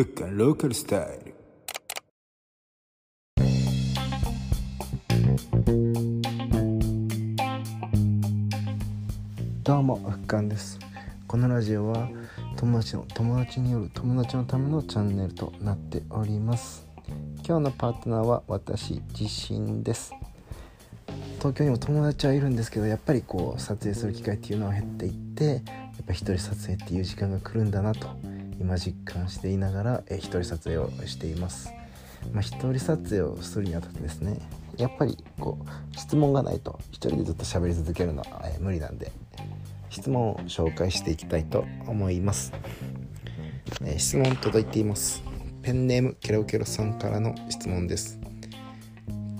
フッカンローカルスタイルどうもフッカンです。このラジオは友達の友達による友達のためのチャンネルとなっております。今日のパートナーは私自身です。東京にも友達はいるんですけどやっぱりこう撮影する機会っていうのは減っていってやっぱ一人撮影っていう時間が来るんだなと今実感していながら、えー、一人撮影をしています。まあ、一人撮影をするにあたってですねやっぱりこう質問がないと一人でずっと喋り続けるのは、えー、無理なんで質問を紹介していきたいと思います、えー、質問届いています。ペンネームケロケロさんからの質問です。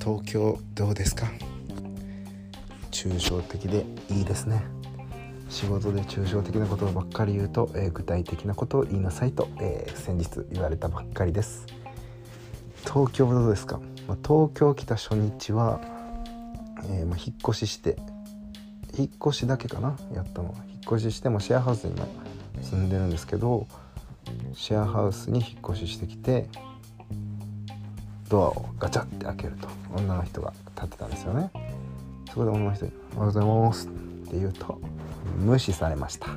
東京どうですか？抽象的でいいですね。仕事で抽象的なことばっかり言うと、えー、具体的なことを言いなさいと、えー、先日言われたばっかりです。東京どうですか、まあ、東京来た初日は、えー、まあ、引っ越しして引っ越しだけかな？やったの引っ越ししてもシェアハウスに今住んでるんですけどシェアハウスに引っ越ししてきてドアをガチャって開けると女の人が立ってたんですよね。そこで女の人に「おはようございます」って言うと無視されました。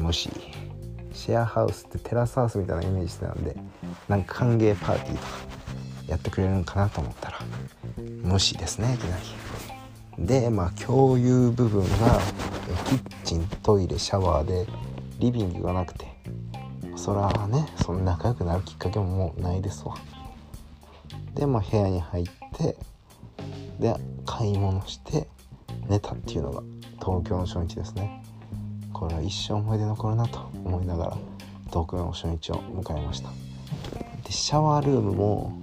無視。シェアハウスってテラスハウスみたいなイメージしてたんでなんか歓迎パーティーとかやってくれるんかなと思ったら無視ですねいきなり。でまあ共有部分がキッチントイレシャワーでリビングがなくてそらねそんな仲良くなるきっかけももうないですわ。でまあ部屋に入ってで買い物して寝たっていうのが東京の初日ですねこれは一生思い出残るなと思いながら東京の初日を迎えましたでシャワールームも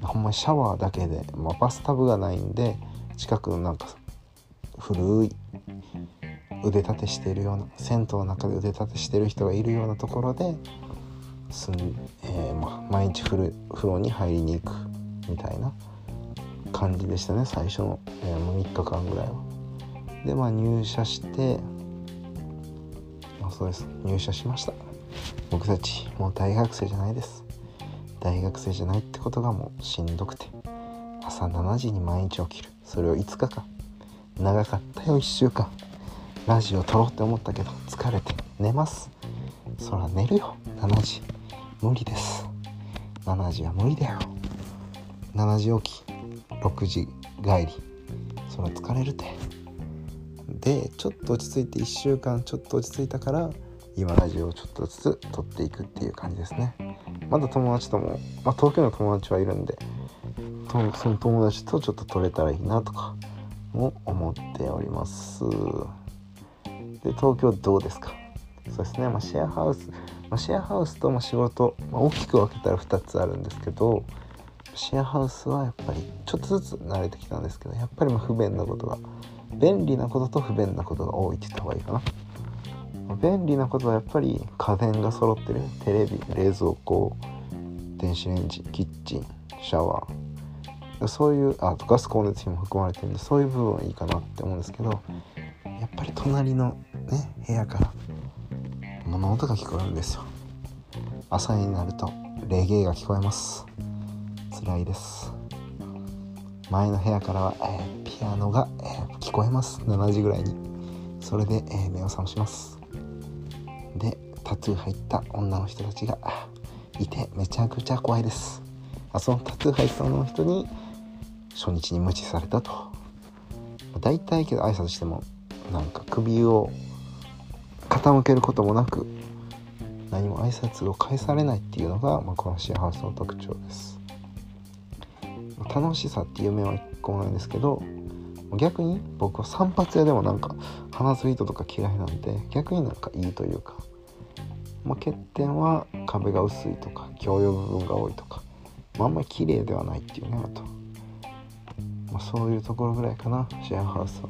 ほんまシャワーだけで、まあ、バスタブがないんで近くのなんか古い腕立てしてるような銭湯の中で腕立てしてる人がいるようなところですん、えー、まあ、毎日風呂に入りに行くみたいな感じでしたね最初の、えー、3日間ぐらいは。でまあ入社してまあそうです。入社しました。僕たちもう大学生じゃないです。大学生じゃないってことがもうしんどくて。朝7時に毎日起きる。それを5日間長かったよ1週間。ラジオ撮ろうって思ったけど疲れて。寝ます。そら寝るよ。7時。無理です。7時は無理だよ。7時起き。6時帰り。そら疲れるて。でちょっと落ち着いて1週間ちょっと落ち着いたから今ラジオをちょっとずつ撮っていくっていう感じですね。まだ友達とも、まあ、東京の友達はいるんでその友達とちょっと撮れたらいいなとかも思っております。で東京どうですか？そうですね、まあ、シェアハウス、まあ、シェアハウスとま仕事、まあ、大きく分けたら2つあるんですけどシェアハウスはやっぱりちょっとずつ慣れてきたんですけどやっぱりま不便なことが便利なことと不便なことが多いって言った方がいいかな。便利なことはやっぱり家電が揃ってる。テレビ冷蔵庫電子レンジキッチンシャワー。そういうあとガス光熱費も含まれてるんでそういう部分はいいかなって思うんですけどやっぱり隣のね部屋から物音が聞こえるんですよ。朝になるとレゲエが聞こえます。辛いです。前の部屋からは、え、ピアノが、え、聞こえます。7時ぐらいに。それで、え、目を覚まします。でタトゥー入った女の人たちがいてめちゃくちゃ怖いです。あそのタトゥー入った女の人に初日に無視されたと。大体けど挨拶してもなんか首を傾けることもなく何も挨拶を返されないっていうのが、まあ、このシェアハウスの特徴です。楽しさっていう面は一個もないんですけど逆に僕は散髪屋でもなんか鼻ずりとか嫌いなんで逆になんかいいというか、まあ、欠点は壁が薄いとか共用部分が多いとか、まあ、あんまり綺麗ではないっていうねあと、まあ、そういうところぐらいかなシェアハウスは。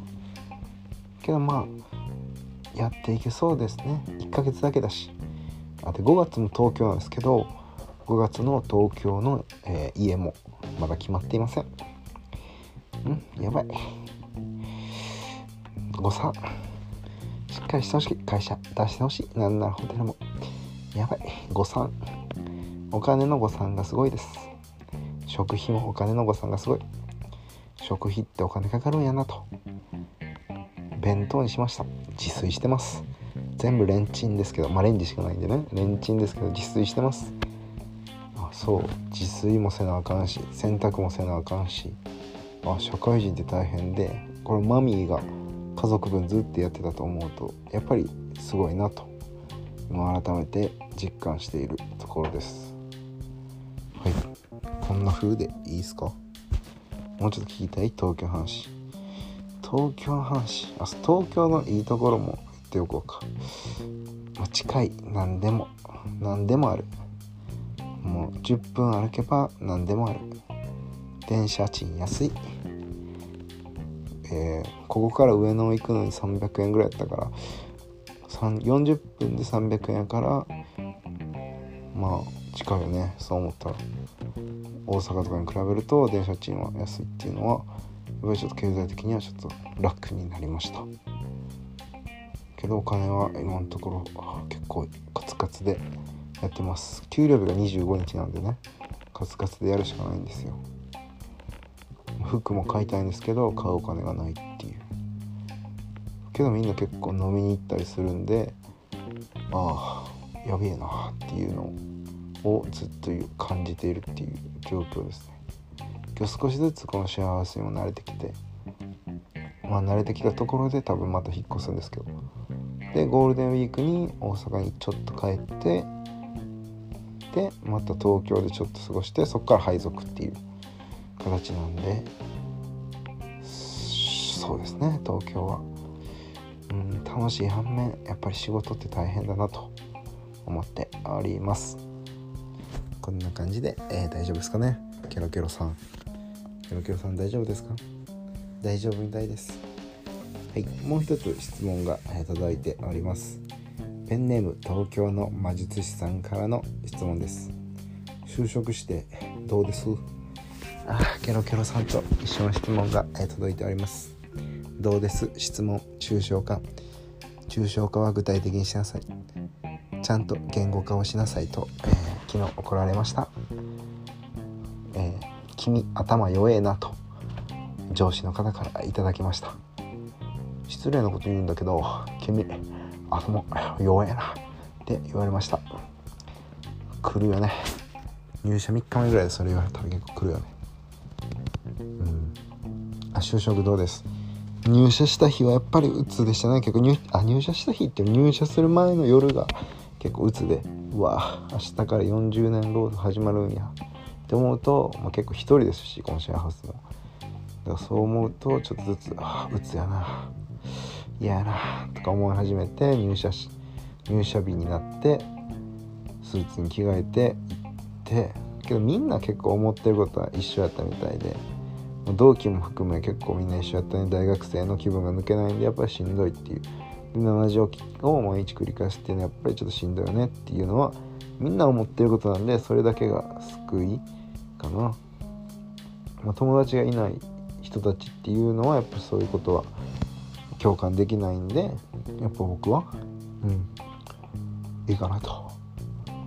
けどまあやっていけそうですね。1ヶ月だけだし。あで5月も東京なんですけど5月の東京の、えー、家もまだ決まっていません。んやばい。誤差。しっかりしてほしい。会社出してほしい。なんならホテルも。やばい。誤算。お金の誤算がすごいです。食費もお金の誤算がすごい。食費ってお金かかるんやなと。弁当にしました。自炊してます。全部レンチンですけど。まあレンジしかないんでね。レンチンですけど自炊してます。そう。自炊もせなあかんし洗濯もせなあかんし。あ社会人って大変でこれマミーが家族分ずっとやってたと思うとやっぱりすごいなと。今改めて実感しているところです。はい。こんな風でいいですか？もうちょっと聞きたい？東京話。東京の話。あ東京のいいところも言っておこうか、近い。何でも。何でもある。もう10分歩けば何でもある。電車賃安い。えー、ここから上野行くのに300円ぐらいやったから40分で300円やからまあ近いよねそう思ったら。大阪とかに比べると電車賃は安いっていうのはやっぱりちょっと経済的にはちょっと楽になりました。けどお金は今のところ結構カツカツでやってます。給料日が25日なんでね。カツカツでやるしかないんですよ。服も買いたいんですけど買うお金がないっていう。けどみんな結構飲みに行ったりするんでああやべえなっていうのをずっと感じているっていう状況ですね。今日少しずつこのシェアハウスにも慣れてきてまあ慣れてきたところで多分また引っ越すんですけど。でゴールデンウィークに大阪にちょっと帰ってでまた東京でちょっと過ごしてそこから配属っていう形なんでそうですね東京は。うん楽しい反面やっぱり仕事って大変だなと思っております。こんな感じで、えー、大丈夫ですかね？ケロケロさん。ケロケロさん大丈夫ですか？大丈夫みたいです。はいもう一つ質問が、えー、届いております。ペンネーム東京の魔術師さんからの質問です。就職してどうです？あケロケロさんと一緒の質問が、届いております。どうです？質問抽象化。抽象化は具体的にしなさい。ちゃんと言語化をしなさいと、えー、昨日怒られました、えー、君頭弱えなと上司の方からいただきました。失礼なこと言うんだけど君頭弱えな。って言われました。来るよね。入社3日目ぐらいでそれ言われたら結構来るよね。うん。あ就職どうです？入社した日はやっぱり鬱でしたね。結構入あ入社した日って入社する前の夜が結構鬱で。うわ明日から40年ロード始まるんや。って思うと、まあ、結構一人ですしこのシェアハウスも。だからそう思うとちょっとずつあ鬱やな。嫌やな。とか思い始めて入社し入社日になってスーツに着替えて行ってけどみんな結構思ってることは一緒やったみたいで同期も含め結構みんな一緒やったね。大学生の気分が抜けないんでやっぱりしんどいっていう。で同じ起きを毎日繰り返すっていうのはやっぱりちょっとしんどいよねっていうのはみんな思ってることなんでそれだけが救いかな、まあ、友達がいない人たちっていうのはやっぱそういうことは共感できないんでやっぱ僕はうんいいかなと。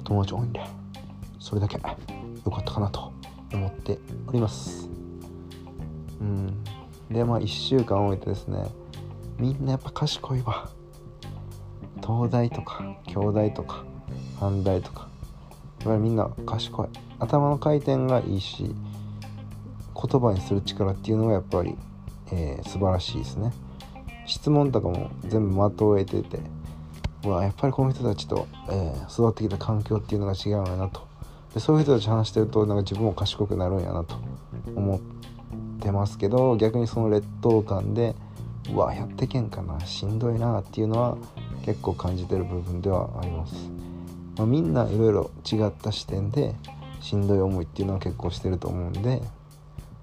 友達多いんでそれだけ良かったかなと思っております。うん。でまあ1週間置いてですねみんなやっぱ賢いわ。東大とか京大とか阪大とかやっぱりみんな賢い。頭の回転がいいし言葉にする力っていうのがやっぱり、えー、素晴らしいですね。質問とかも全部的を得ててうわやっぱりこの人たちと、えー、育ってきた環境っていうのが違うんやなと。でそういう人たち話してるとなんか自分も賢くなるんやなと思ってますけど逆にその劣等感でうわやってけんかなしんどいなっていうのは結構感じてる部分ではあります、まあ、みんないろいろ違った視点でしんどい思いっていうのは結構してると思うんで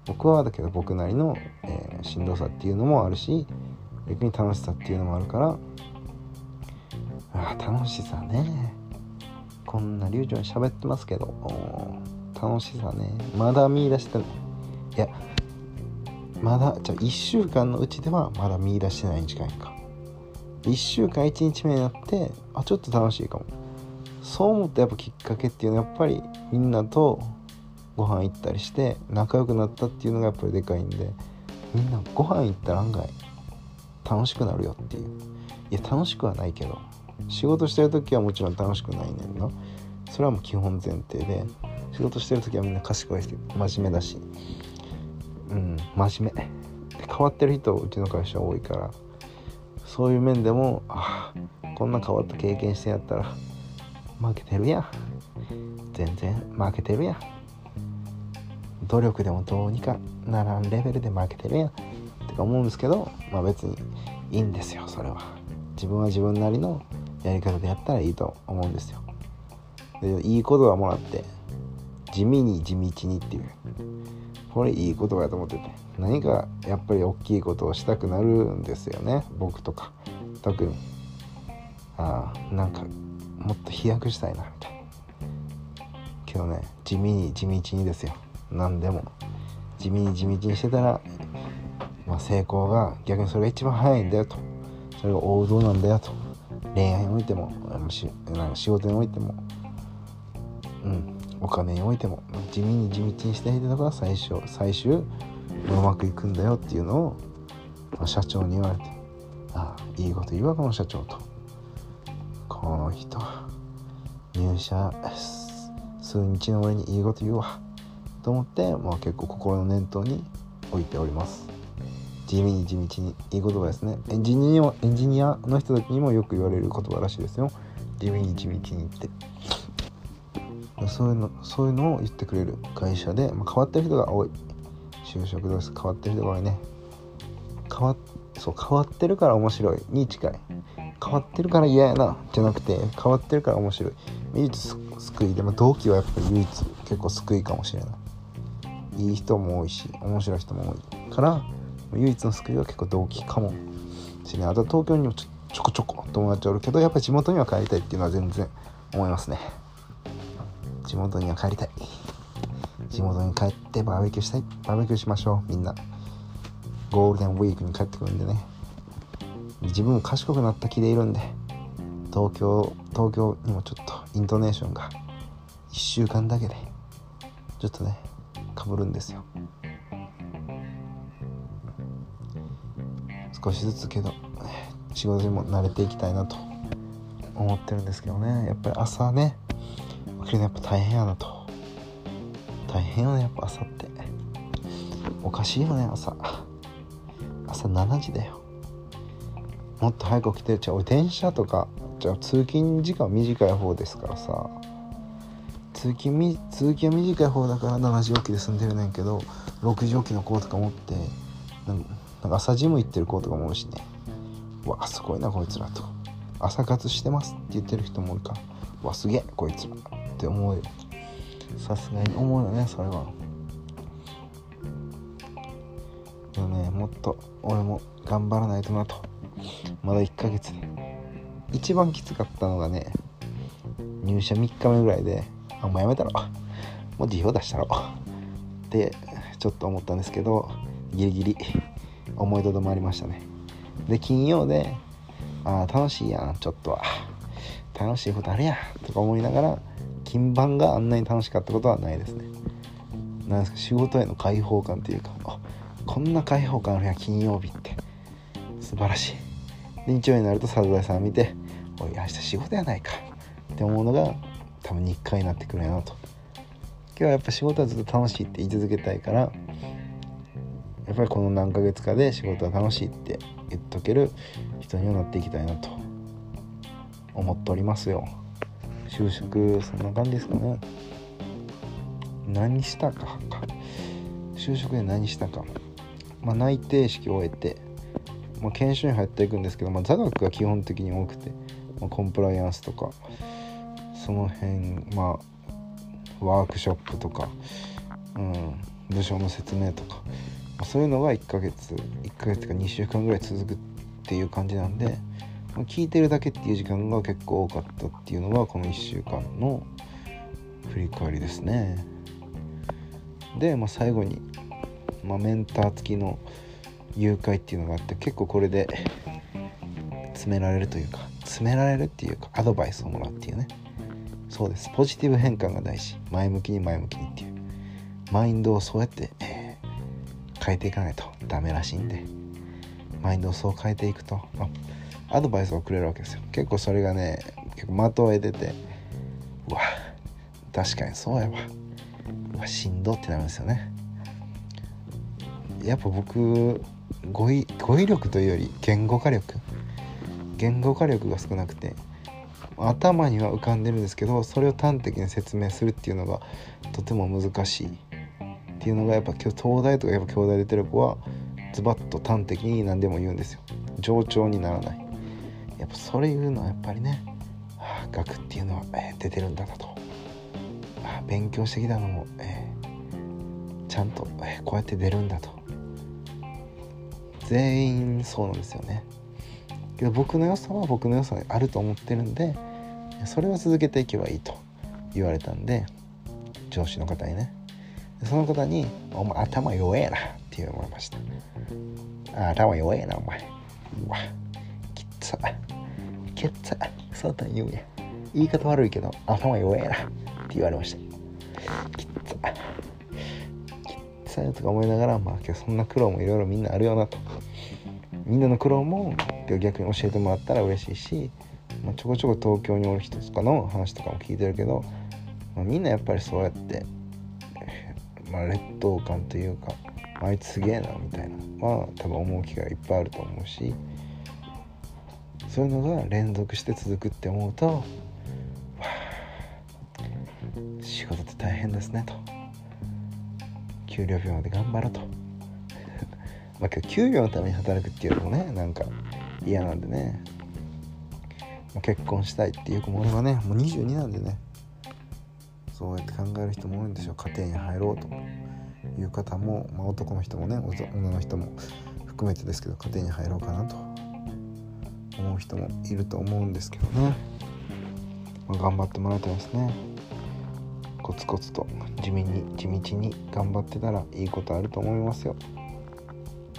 僕はだけど僕なりの、えー、しんどさっていうのもあるし逆に楽しさっていうのもあるから。あ楽しさね。こんな流暢に喋ってますけど。楽しさね。まだ見出してない。いやまだじゃあ1週間のうちではまだ見出してないに近いか。1週間1日目になってあちょっと楽しいかも。そう思ったやっぱきっかけっていうのはやっぱりみんなとご飯行ったりして仲良くなったっていうのがやっぱりでかいんでみんなご飯行ったら案外楽しくなるよっていう。いや楽しくはないけど仕事してる時はもちろん楽しくないねんなそれはもう基本前提で仕事してる時はみんな賢いし真面目だし。うん真面目。で変わってる人うちの会社多いからそういう面でもあこんな変わった経験してやったら負けてるやん。全然負けてるやん。努力でもどうにかならんレベルで負けてるやん。ってか思うんですけどまあ別にいいんですよそれは。自分は自分なりのやり方でやったらいいと思うんですよ。でいい言葉もらって地味に地道にっていう。これいい言葉やと思ってて何かやっぱり大きいことをしたくなるんですよね僕とか。特に。ああなんかもっと飛躍したいなみたいな。けどね地味に地道にですよ。何でも。地味に地道にしてたら、まあ、成功が逆にそれが一番早いんだよと。それが王道なんだよと。恋愛においてもしなんか仕事においても。うん。お金においても。地味に地道にしていたのが最初最終うまくいくんだよっていうのを、まあ、社長に言われて。ああいいこと言うわこの社長と。この人入社数日の上にいいこと言うわ。と思って、まあ、結構心の念頭に置いております。地味に地道にいい言葉ですね。エンジニアエンジニアの人たちにもよく言われる言葉らしいですよ。地味に地道にって。そういうのそういうのを言ってくれる会社で、まあ、変わってる人が多い。就職です。変わってる人が多いね。変わそう変わってるから面白い。に近い。変わってるから嫌やな。じゃなくて変わってるから面白い。唯一救いでも同期はやっぱり唯一結構救いかもしれない。いい人も多いし面白い人も多いから唯一の救いは結構同期かも。しれないあと東京にもちょちょこちょこ友達おるけどやっぱり地元には帰りたいっていうのは全然思いますね。地元には帰りたい。地元に帰ってバーベキューしたい。バーベキューしましょうみんな。ゴールデンウィークに帰ってくるんでね。自分も賢くなった気でいるんで東京東京にもちょっとイントネーションが1週間だけでちょっとねかぶるんですよ。少しずつけど仕事にも慣れていきたいなと思ってるんですけどね。やっぱり朝ね起きるのやっぱ大変やなと。大変よねやっぱ朝って。おかしいよね朝。朝7時だよ。もっと早く起きてじゃあ俺電車とかじゃあ通勤時間短い方ですからさ。通勤通勤は短い方だから7時起きで済んでるねんけど6時起きの子とか持ってなんか朝ジム行ってる子とかもおるしね。わあすごいなこいつらと。朝活してますって言ってる人もおるか。らわすげえこいつらって思うよ。さすがに思うよねそれは。でもねもっと俺も頑張らないとなと。まだ1ヶ月で。一番きつかったのがね入社3日目ぐらいであもうやめたろ。もう辞表出したろ。ってちょっと思ったんですけどギリギリ思いとどまりましたね。で金曜でああ楽しいやんちょっとは。楽しいことあるやんとか思いながら金番があんなに楽しかったことはないですね。なんですか仕事への解放感っていうかあこんな解放感あるやん金曜日って。素晴らしい。で日曜になるとサザエさん見て「おい明日仕事やないか」って思うのが多分日課になってくるやなと。今日はやっぱ仕事はずっと楽しいって言い続けたいからやっぱりこの何ヶ月かで仕事は楽しいって言っとける人にはなっていきたいなと思っておりますよ。就職そんな感じですかね。何したか。就職で何したか。まあ内定式を終えて、まあ、研修に入っていくんですけど、まあ、座学が基本的に多くて、まあ、コンプライアンスとかその辺まあワークショップとか、うん、部署の説明とか、そういうのが1ヶ月1ヶ月か2週間ぐらい続くっていう感じなんで、聞いてるだけっていう時間が結構多かったっていうのがこの1週間の振り返りですね。で、まあ、最後に、まあ、メンター付きの誘拐っていうのがあって結構これで詰められるというか詰められるっていうかアドバイスをもらうっていうね。そうです。ポジティブ変換が大事。前向きに前向きにっていう。マインドをそうやって、えー、変えていかないとダメらしいんで。マインドをそう変えていくと、まあ、アドバイスをくれるわけですよ。結構それがね結構的を得ててうわ確かにそうやわうわしんどってなるんですよね。やっぱ僕語彙語彙力というより言語化力。言語化力が少なくて頭には浮かんでるんですけどそれを端的に説明するっていうのがとても難しい。っていうのがやっぱ東大とかやっぱ京大出てる子はズバッと端的に何でも言うんですよ。冗長にならない。やっぱそれ言うのはやっぱりね、はあ、学っていうのは、えー、出てるんだなと、あ、勉強してきたのも、えー、ちゃんと、えー、こうやって出るんだと。全員そうなんですよね。けど僕の良さは僕の良さがあると思ってるんでそれを続けていけばいいと言われたんで上司の方にねその方に「お前頭弱えな」って言われました「頭弱えなお前。うわきっつきっつそうだ言うや。言い方悪いけど頭弱えな」って言われました。きっつきっつとか思いながらまあ今日そんな苦労もいろいろみんなあるよなと。みんなの苦労も逆に教えてもらったら嬉しいし、まあ、ちょこちょこ東京におる人とかの話とかも聞いてるけど、まあ、みんなやっぱりそうやって、まあ、劣等感というかあいつすげえなみたいなまあ多分思う機会がいっぱいあると思うしそういうのが連続して続くって思うと仕事って大変ですねと。給料日まで頑張ろうと。まあ今日給料のために働くっていうのもねなんか嫌なんでね、まあ、結婚したいっていう子も俺はねもう22なんでね。そうやって考える人も多いんでしょう。家庭に入ろうという方も、まあ、男の人もね女の人も含めてですけど家庭に入ろうかなと思う人もいると思うんですけどね、まあ、頑張ってもらいたいですね。コツコツと地味に地道に頑張ってたらいいことあると思いますよ。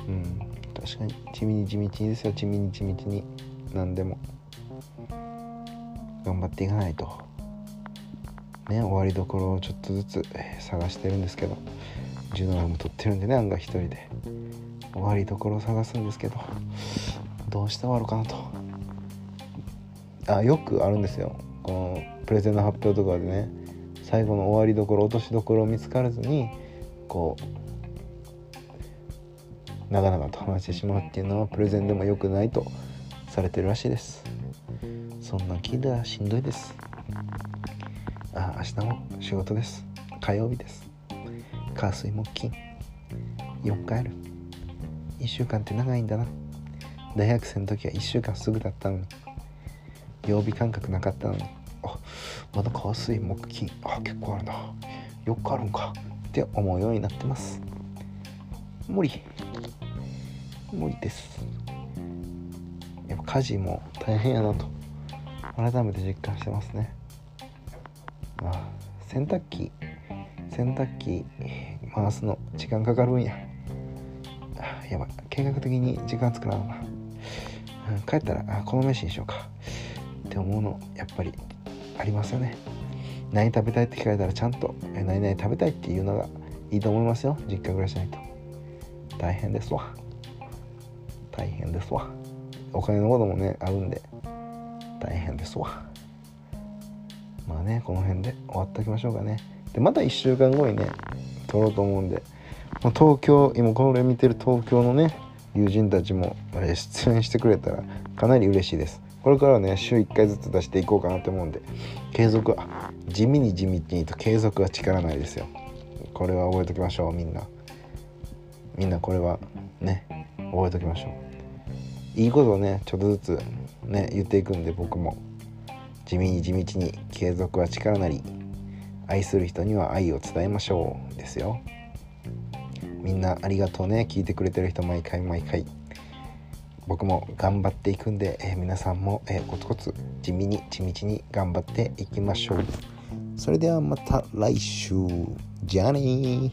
うん。確かに地味に地道にですよ。地味に地道に。何でも。頑張っていかないと。ね終わりどころをちょっとずつ探してるんですけど17分も撮ってるんでね案外一人で。終わりどころを探すんですけどどうして終わるかなと。あよくあるんですよ。このプレゼンの発表とかでね最後の終わりどころ落としどころを見つからずにこう長々と話してしまうっていうのはプレゼンでも良くないとされてるらしいです。そんな聞いたらしんどいです。明日も仕事です。火曜日です。火水木金。4日ある。1週間って長いんだな。大学生の時は1週間すぐだったのに。曜日感覚なかったのに。あまだ火水木金。あ結構あるな。4日あるんか。って思うようになってます。無理。無理です。やっぱ家事も大変やなと。改めて実感してますね。あ洗濯機洗濯機回すの時間かかるんや。やばい。計画的に時間作らな。な、うん、帰ったらあこの飯にしようか。って思うのやっぱりありますよね。何食べたいって聞かれたらちゃんと何々食べたいっていうのがいいと思いますよ。実家暮らしないと。大変ですわ。大変ですわ。お金のこともねあるんで大変ですわ。まあねこの辺で終わっておきましょうかね。でまた1週間後にね撮ろうと思うんで。東京今これ見てる東京のね友人たちも出演してくれたらかなり嬉しいです。これからはね週1回ずつ出していこうかなと思うんで継続は地味に地道にと継続は力ないですよ。これは覚えておきましょうみんな。みんなこれはね覚えておきましょう。いいことをねちょっとずつね言っていくんで僕も。地味に地道に継続は力なり愛する人には愛を伝えましょうですよ。みんなありがとうね聞いてくれてる人毎回毎回。僕も頑張っていくんで、えー、皆さんも、えー、コツコツ地味に地道に頑張っていきましょう。それではまた来週。じゃあね